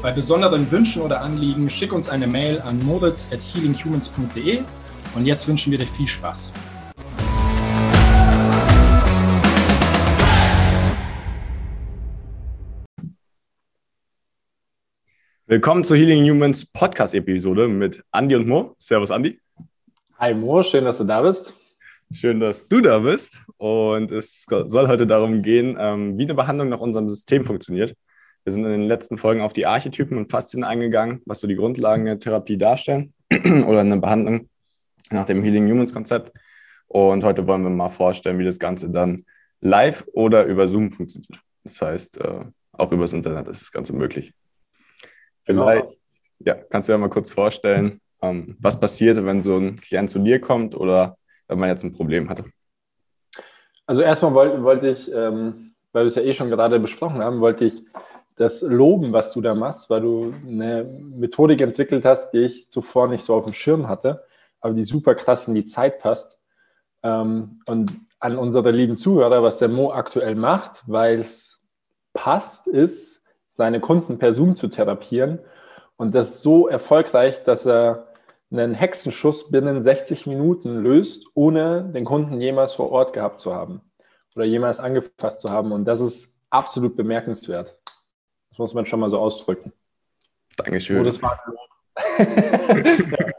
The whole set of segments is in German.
Bei besonderen Wünschen oder Anliegen schick uns eine Mail an moritz at healinghumans.de und jetzt wünschen wir dir viel Spaß. Willkommen zur Healing Humans Podcast-Episode mit Andy und Mo. Servus, Andy. Hi, Mo. Schön, dass du da bist. Schön, dass du da bist. Und es soll heute darum gehen, ähm, wie eine Behandlung nach unserem System funktioniert. Wir sind in den letzten Folgen auf die Archetypen und Faszien eingegangen, was so die Grundlagen der Therapie darstellen oder eine Behandlung nach dem Healing Humans Konzept. Und heute wollen wir mal vorstellen, wie das Ganze dann live oder über Zoom funktioniert. Das heißt, äh, auch übers Internet ist das Ganze möglich. Vielleicht, genau. ja, kannst du ja mal kurz vorstellen, ähm, was passiert, wenn so ein Klient zu dir kommt oder wenn man jetzt ein Problem hatte? Also erstmal wollte, wollte ich, ähm, weil wir es ja eh schon gerade besprochen haben, wollte ich das loben, was du da machst, weil du eine Methodik entwickelt hast, die ich zuvor nicht so auf dem Schirm hatte, aber die super krass in die Zeit passt. Ähm, und an unsere lieben Zuhörer, was der Mo aktuell macht, weil es passt, ist, seine Kunden per Zoom zu therapieren. Und das so erfolgreich, dass er einen Hexenschuss binnen 60 Minuten löst, ohne den Kunden jemals vor Ort gehabt zu haben oder jemals angefasst zu haben. Und das ist absolut bemerkenswert. Das muss man schon mal so ausdrücken. Dankeschön. Oh, war ja.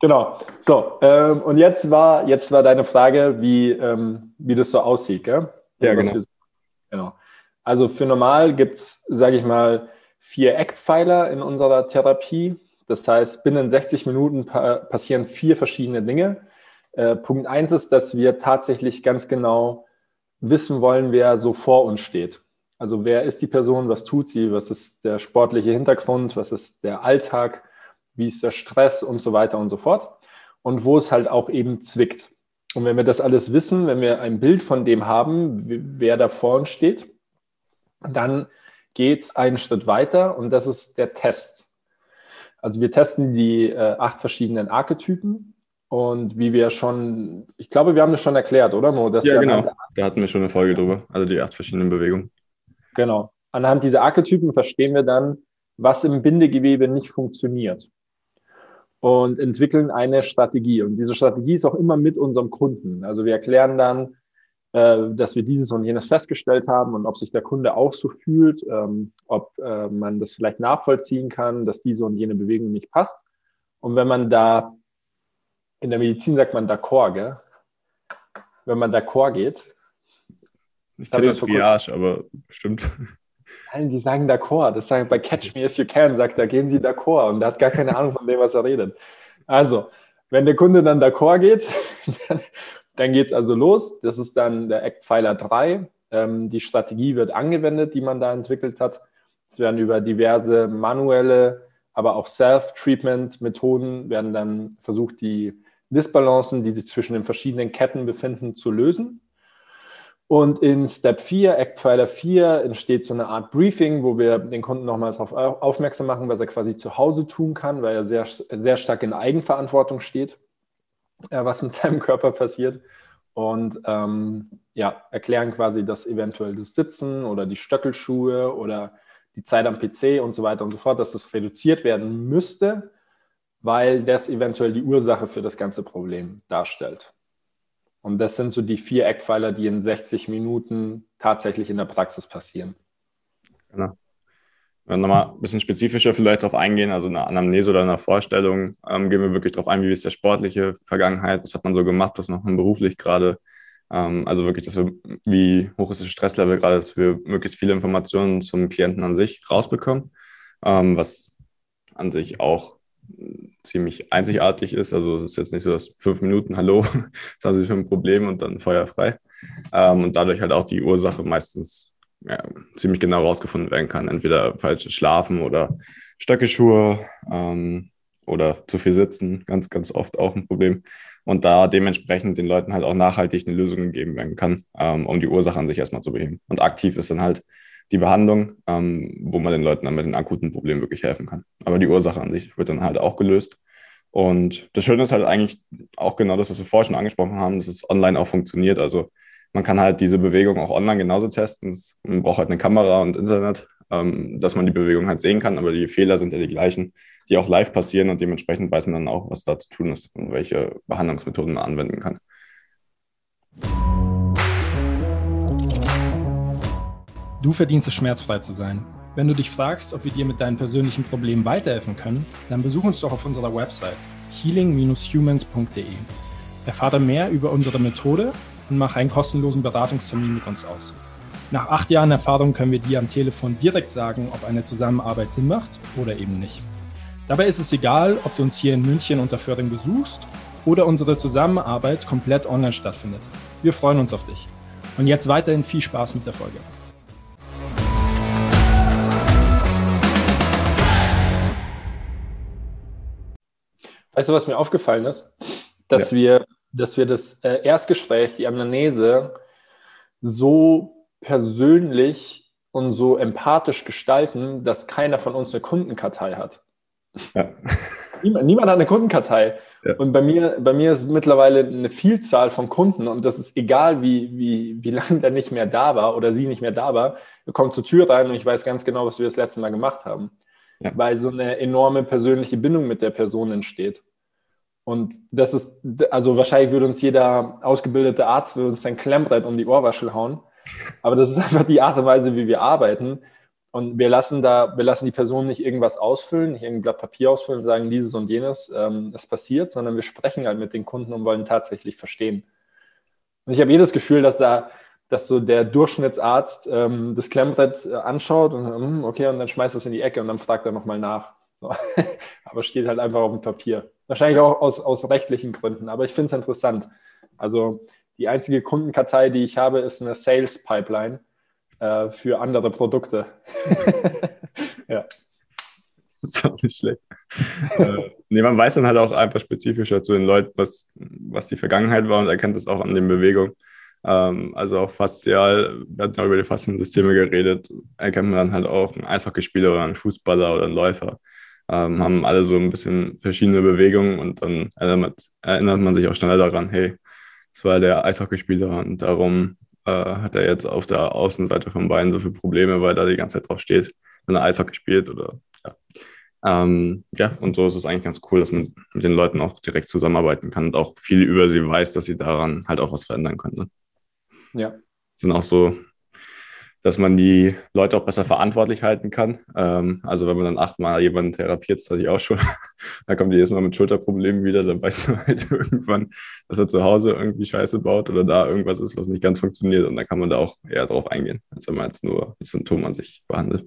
Genau. So, ähm, und jetzt war, jetzt war deine Frage, wie, ähm, wie das so aussieht, gell? Ja, genau. Wir, genau. Also für normal gibt es, sage ich mal, vier Eckpfeiler in unserer Therapie. Das heißt, binnen 60 Minuten pa passieren vier verschiedene Dinge. Äh, Punkt eins ist, dass wir tatsächlich ganz genau wissen wollen, wer so vor uns steht. Also wer ist die Person, was tut sie, was ist der sportliche Hintergrund, was ist der Alltag, wie ist der Stress und so weiter und so fort. Und wo es halt auch eben zwickt. Und wenn wir das alles wissen, wenn wir ein Bild von dem haben, wer da vor uns steht, dann geht es einen Schritt weiter und das ist der Test. Also wir testen die äh, acht verschiedenen Archetypen und wie wir schon, ich glaube, wir haben das schon erklärt, oder Mo? ja, genau. Da hatten wir schon eine Folge drüber, also die acht verschiedenen Bewegungen. Genau. Anhand dieser Archetypen verstehen wir dann, was im Bindegewebe nicht funktioniert und entwickeln eine Strategie. Und diese Strategie ist auch immer mit unserem Kunden. Also wir erklären dann, äh, dass wir dieses und jenes festgestellt haben und ob sich der Kunde auch so fühlt, ähm, ob äh, man das vielleicht nachvollziehen kann, dass diese und jene Bewegung nicht passt. Und wenn man da, in der Medizin sagt man d'accord? Wenn man d'accord geht. Das Triage, aber stimmt. Nein, die sagen d'accord. Das sagen bei Catch Me If You Can, sagt er, gehen Sie d'accord. Und er hat gar keine Ahnung von dem, was er redet. Also, wenn der Kunde dann d'accord geht, dann dann geht es also los. Das ist dann der Eckpfeiler 3. Ähm, die Strategie wird angewendet, die man da entwickelt hat. Es werden über diverse manuelle, aber auch Self-Treatment-Methoden werden dann versucht, die Disbalancen, die sich zwischen den verschiedenen Ketten befinden, zu lösen. Und in Step 4, Eckpfeiler 4, entsteht so eine Art Briefing, wo wir den Kunden nochmal darauf aufmerksam machen, was er quasi zu Hause tun kann, weil er sehr, sehr stark in Eigenverantwortung steht äh, was mit seinem Körper passiert und ähm, ja, erklären quasi, dass eventuell das Sitzen oder die Stöckelschuhe oder die Zeit am PC und so weiter und so fort, dass das reduziert werden müsste, weil das eventuell die Ursache für das ganze Problem darstellt. Und das sind so die vier Eckpfeiler, die in 60 Minuten tatsächlich in der Praxis passieren. Genau nochmal ein bisschen spezifischer vielleicht darauf eingehen, also eine Anamnese oder eine Vorstellung, ähm, gehen wir wirklich darauf ein, wie ist der sportliche Vergangenheit, was hat man so gemacht, was macht man beruflich gerade. Ähm, also wirklich, dass wir, wie hoch ist das Stresslevel gerade, dass wir möglichst viele Informationen zum Klienten an sich rausbekommen, ähm, was an sich auch ziemlich einzigartig ist. Also es ist jetzt nicht so, dass fünf Minuten, hallo, was haben Sie für ein Problem und dann feuerfrei. Ähm, und dadurch halt auch die Ursache meistens ja, ziemlich genau rausgefunden werden kann. Entweder falsches Schlafen oder Stöckelschuhe ähm, oder zu viel sitzen, ganz, ganz oft auch ein Problem. Und da dementsprechend den Leuten halt auch nachhaltig eine Lösung gegeben werden kann, ähm, um die Ursache an sich erstmal zu beheben. Und aktiv ist dann halt die Behandlung, ähm, wo man den Leuten dann mit den akuten Problemen wirklich helfen kann. Aber die Ursache an sich wird dann halt auch gelöst. Und das Schöne ist halt eigentlich auch genau das, was wir vorher schon angesprochen haben, dass es online auch funktioniert. Also man kann halt diese Bewegung auch online genauso testen. Man braucht halt eine Kamera und Internet, ähm, dass man die Bewegung halt sehen kann, aber die Fehler sind ja die gleichen, die auch live passieren und dementsprechend weiß man dann auch, was da zu tun ist und welche Behandlungsmethoden man anwenden kann. Du verdienst es, schmerzfrei zu sein. Wenn du dich fragst, ob wir dir mit deinen persönlichen Problemen weiterhelfen können, dann besuch uns doch auf unserer Website healing-humans.de. Erfahre mehr über unsere Methode und mache einen kostenlosen Beratungstermin mit uns aus. Nach acht Jahren Erfahrung können wir dir am Telefon direkt sagen, ob eine Zusammenarbeit Sinn macht oder eben nicht. Dabei ist es egal, ob du uns hier in München unter Föhring besuchst oder unsere Zusammenarbeit komplett online stattfindet. Wir freuen uns auf dich. Und jetzt weiterhin viel Spaß mit der Folge. Weißt du, was mir aufgefallen ist? Dass ja. wir, dass wir das äh, Erstgespräch, die Amnese, so persönlich und so empathisch gestalten, dass keiner von uns eine Kundenkartei hat. Ja. Niemand, niemand, hat eine Kundenkartei. Ja. Und bei mir, bei mir ist mittlerweile eine Vielzahl von Kunden und das ist egal, wie, wie, wie lange der nicht mehr da war oder sie nicht mehr da war. Wir kommen zur Tür rein und ich weiß ganz genau, was wir das letzte Mal gemacht haben. Ja. Weil so eine enorme persönliche Bindung mit der Person entsteht. Und das ist, also wahrscheinlich würde uns jeder ausgebildete Arzt würde uns sein Klemmbrett um die Ohrwaschel hauen. Aber das ist einfach die Art und Weise, wie wir arbeiten. Und wir lassen da, wir lassen die Person nicht irgendwas ausfüllen, nicht irgendein Blatt Papier ausfüllen und sagen, dieses und jenes ähm, ist passiert, sondern wir sprechen halt mit den Kunden und wollen tatsächlich verstehen. Und ich habe jedes Gefühl, dass da, dass so der Durchschnittsarzt ähm, das Klemmbrett äh, anschaut und hm, okay, und dann schmeißt es in die Ecke und dann fragt er nochmal nach. So. Aber steht halt einfach auf dem Papier. Wahrscheinlich auch aus, aus rechtlichen Gründen, aber ich finde es interessant. Also die einzige Kundenkartei, die ich habe, ist eine Sales Pipeline äh, für andere Produkte. ja. Das ist auch nicht schlecht. äh, nee, man weiß dann halt auch einfach spezifischer zu den Leuten, was, was die Vergangenheit war und erkennt das auch an den Bewegungen. Ähm, also auch faszial, wir hatten ja über die Fasziensysteme geredet, erkennt man dann halt auch einen Eishockeyspieler oder einen Fußballer oder einen Läufer ähm, haben alle so ein bisschen verschiedene Bewegungen und dann erinnert, man sich auch schneller daran, hey, das war der Eishockeyspieler und darum äh, hat er jetzt auf der Außenseite vom Bein so viele Probleme, weil da die ganze Zeit drauf steht, wenn er Eishockey spielt oder ja. Ähm, ja, und so ist es eigentlich ganz cool, dass man mit den Leuten auch direkt zusammenarbeiten kann und auch viel über sie weiß, dass sie daran halt auch was verändern können. Ne? Ja. Sind auch so dass man die Leute auch besser verantwortlich halten kann. Ähm, also wenn man dann achtmal jemanden therapiert, das hatte ich auch schon, dann kommt jedes Mal mit Schulterproblemen wieder, dann weißt du halt irgendwann, dass er zu Hause irgendwie Scheiße baut oder da irgendwas ist, was nicht ganz funktioniert und dann kann man da auch eher drauf eingehen, als wenn man jetzt nur das Symptom an sich behandelt.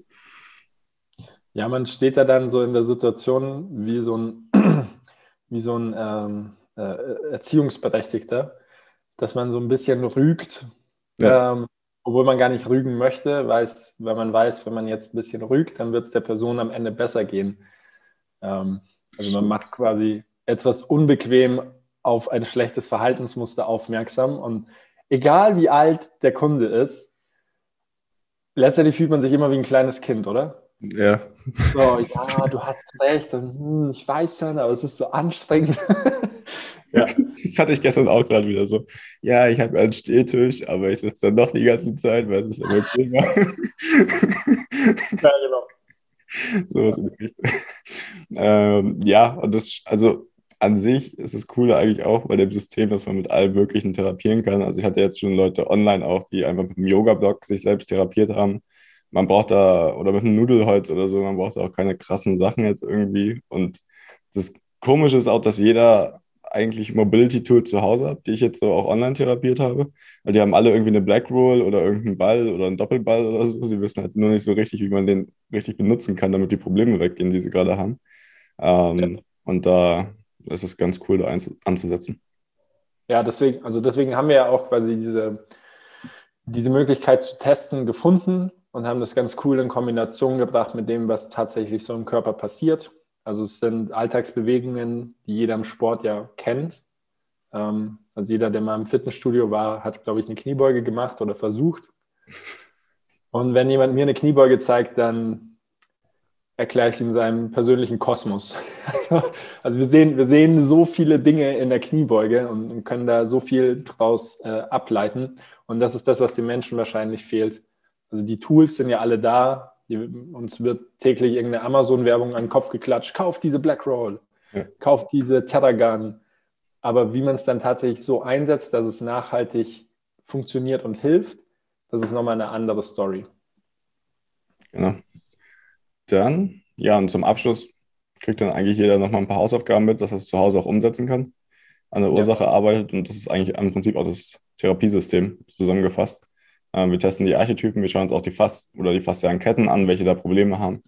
Ja, man steht da dann so in der Situation wie so ein, wie so ein ähm, äh, Erziehungsberechtigter, dass man so ein bisschen rügt. Ja. Ähm, obwohl man gar nicht rügen möchte, weiß, weil man weiß, wenn man jetzt ein bisschen rügt, dann wird es der Person am Ende besser gehen. Ähm, also man macht quasi etwas unbequem auf ein schlechtes Verhaltensmuster aufmerksam und egal wie alt der Kunde ist, letztendlich fühlt man sich immer wie ein kleines Kind, oder? Ja. So, ja, du hast recht und hm, ich weiß schon, aber es ist so anstrengend. Ja. Das hatte ich gestern auch gerade wieder so. Ja, ich habe einen Stehtisch, aber ich sitze dann doch die ganze Zeit, weil es ist immer prima. ja, genau. So was in der Richtung. Ähm, ja, und das, also an sich ist es cool eigentlich auch bei dem System, dass man mit allem Möglichen therapieren kann. Also ich hatte jetzt schon Leute online auch, die einfach mit dem Yoga-Blog sich selbst therapiert haben. Man braucht da, oder mit einem Nudelholz oder so, man braucht da auch keine krassen Sachen jetzt irgendwie. Und das Komische ist auch, dass jeder eigentlich Mobility-Tool zu Hause habe, die ich jetzt so auch online therapiert habe. Weil die haben alle irgendwie eine Black Roll oder irgendeinen Ball oder einen Doppelball oder so. Sie wissen halt nur nicht so richtig, wie man den richtig benutzen kann, damit die Probleme weggehen, die sie gerade haben. Ähm, ja. Und da ist es ganz cool, da anzusetzen. Ja, deswegen, also deswegen haben wir ja auch quasi diese, diese Möglichkeit zu testen gefunden. und haben das ganz cool in Kombination gebracht mit dem, was tatsächlich so im Körper passiert. Also es sind Alltagsbewegungen, die jeder im Sport ja kennt. Ähm, also jeder, der mal im Fitnessstudio war, hat, glaube ich, eine Kniebeuge gemacht oder versucht. Und wenn jemand mir eine Kniebeuge zeigt, dann erkläre ich ihm seinen persönlichen Kosmos. also wir sehen, wir sehen so viele Dinge in der Kniebeuge und können da so viel draus äh, ableiten. Und das ist das, was den Menschen wahrscheinlich fehlt. Also die Tools sind ja alle da. Uns wird täglich irgendeine Amazon-Werbung an den Kopf geklatscht. Kauf diese Black Roll, ja. kauf diese Terragun. Aber wie man es dann tatsächlich so einsetzt, dass es nachhaltig funktioniert und hilft, das ist nochmal eine andere Story. Genau. Dann, ja, und zum Abschluss kriegt dann eigentlich jeder nochmal ein paar Hausaufgaben mit, dass er es zu Hause auch umsetzen kann, an der Ursache ja. arbeitet und das ist eigentlich im Prinzip auch das Therapiesystem zusammengefasst. Ähm, wir testen die Archetypen, wir schauen uns auch die Fass- oder die faszialen Ketten an, welche da Probleme haben,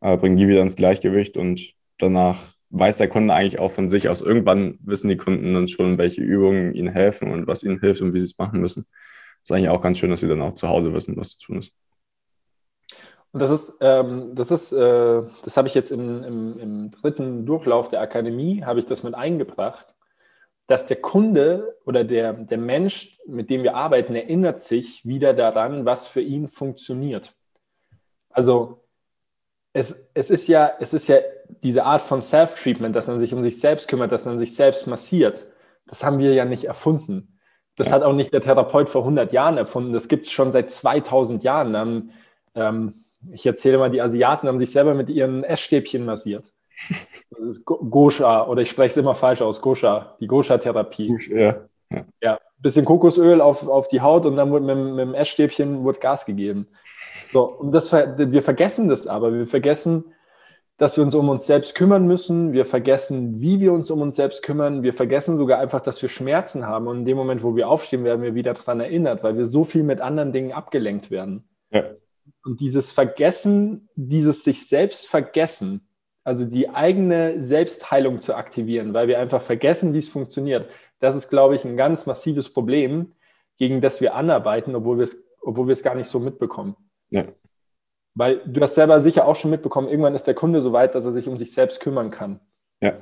äh, bringen die wieder ins Gleichgewicht und danach weiß der Kunde eigentlich auch von sich aus. Irgendwann wissen die Kunden dann schon, welche Übungen ihnen helfen und was ihnen hilft und wie sie es machen müssen. Das ist eigentlich auch ganz schön, dass sie dann auch zu Hause wissen, was zu tun ist. Und das ist, ähm, das ist, äh, das habe ich jetzt im, im, im, dritten Durchlauf der Akademie, habe ich das mit eingebracht, dass der Kunde oder der, der Mensch, mit dem wir arbeiten, erinnert sich wieder daran, was für ihn funktioniert. Also es, es, ist ja, es ist ja diese Art von Self-Treatment, dass man sich um sich selbst kümmert, dass man sich selbst massiert. Das haben wir ja nicht erfunden. Das ja. hat auch nicht der Therapeut vor 100 Jahren erfunden. Das gibt es schon seit 2000 Jahren. Ähm, ich erzähle mal, die Asiaten haben sich selber mit ihren Essstäbchen massiert. Gosha, oder ich spreche es immer falsch aus, Gosha, die Gosha-Therapie. Ja. ja. ja. bisschen Kokosöl auf, auf die Haut und dann wird mit, mit dem Essstäbchen wird Gas gegeben. So, und das, wir vergessen das aber. Wir vergessen, dass wir uns um uns selbst kümmern müssen. Wir vergessen, wie wir uns um uns selbst kümmern. Wir vergessen sogar einfach, dass wir Schmerzen haben. Und in dem Moment, wo wir aufstehen, werden wir wieder daran erinnert, weil wir so viel mit anderen Dingen abgelenkt werden. Ja. Und dieses Vergessen, dieses sich selbst vergessen, also die eigene Selbstheilung zu aktivieren, weil wir einfach vergessen, wie es funktioniert, das ist, glaube ich, ein ganz massives Problem, gegen das wir anarbeiten, obwohl wir es, obwohl wir es gar nicht so mitbekommen. Ja. Weil du hast selber sicher auch schon mitbekommen, irgendwann ist der Kunde so weit, dass er sich um sich selbst kümmern kann. Ja.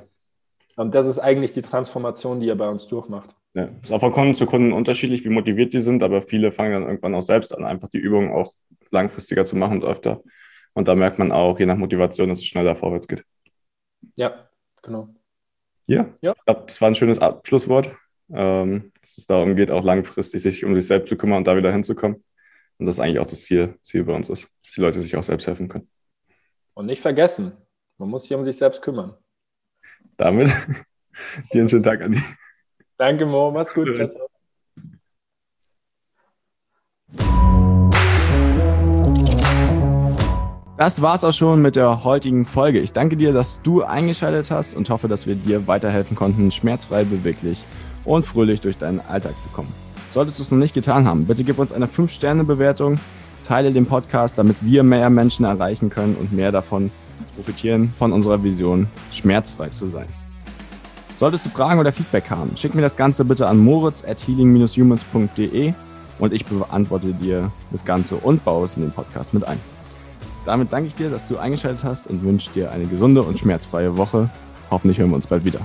Und das ist eigentlich die Transformation, die er bei uns durchmacht. Ja, ist auch von Kunden zu Kunden unterschiedlich, wie motiviert die sind, aber viele fangen dann irgendwann auch selbst an, einfach die Übung auch langfristiger zu machen und öfter. Und da merkt man auch, je nach Motivation, dass es schneller vorwärts geht. Ja, genau. Ja, ja. ich glaube, das war ein schönes Abschlusswort, ähm, dass es darum geht, auch langfristig sich um sich selbst zu kümmern und da wieder hinzukommen. Und das ist eigentlich auch das Ziel, Ziel bei uns ist, dass die Leute sich auch selbst helfen können. Und nicht vergessen, man muss sich um sich selbst kümmern. Damit dir einen schönen Tag, Andi. Danke, Mo. Mach's gut. Ciao, ciao. Das war's auch schon mit der heutigen Folge. Ich danke dir, dass du eingeschaltet hast und hoffe, dass wir dir weiterhelfen konnten, schmerzfrei, beweglich und fröhlich durch deinen Alltag zu kommen. Solltest du es noch nicht getan haben, bitte gib uns eine 5-Sterne-Bewertung, teile den Podcast, damit wir mehr Menschen erreichen können und mehr davon profitieren von unserer Vision, schmerzfrei zu sein. Solltest du Fragen oder Feedback haben, schick mir das Ganze bitte an moritz at healing-humans.de und ich beantworte dir das Ganze und baue es in den Podcast mit ein. Damit danke ich dir, dass du eingeschaltet hast und wünsche dir eine gesunde und schmerzfreie Woche. Hoffentlich hören wir uns bald wieder.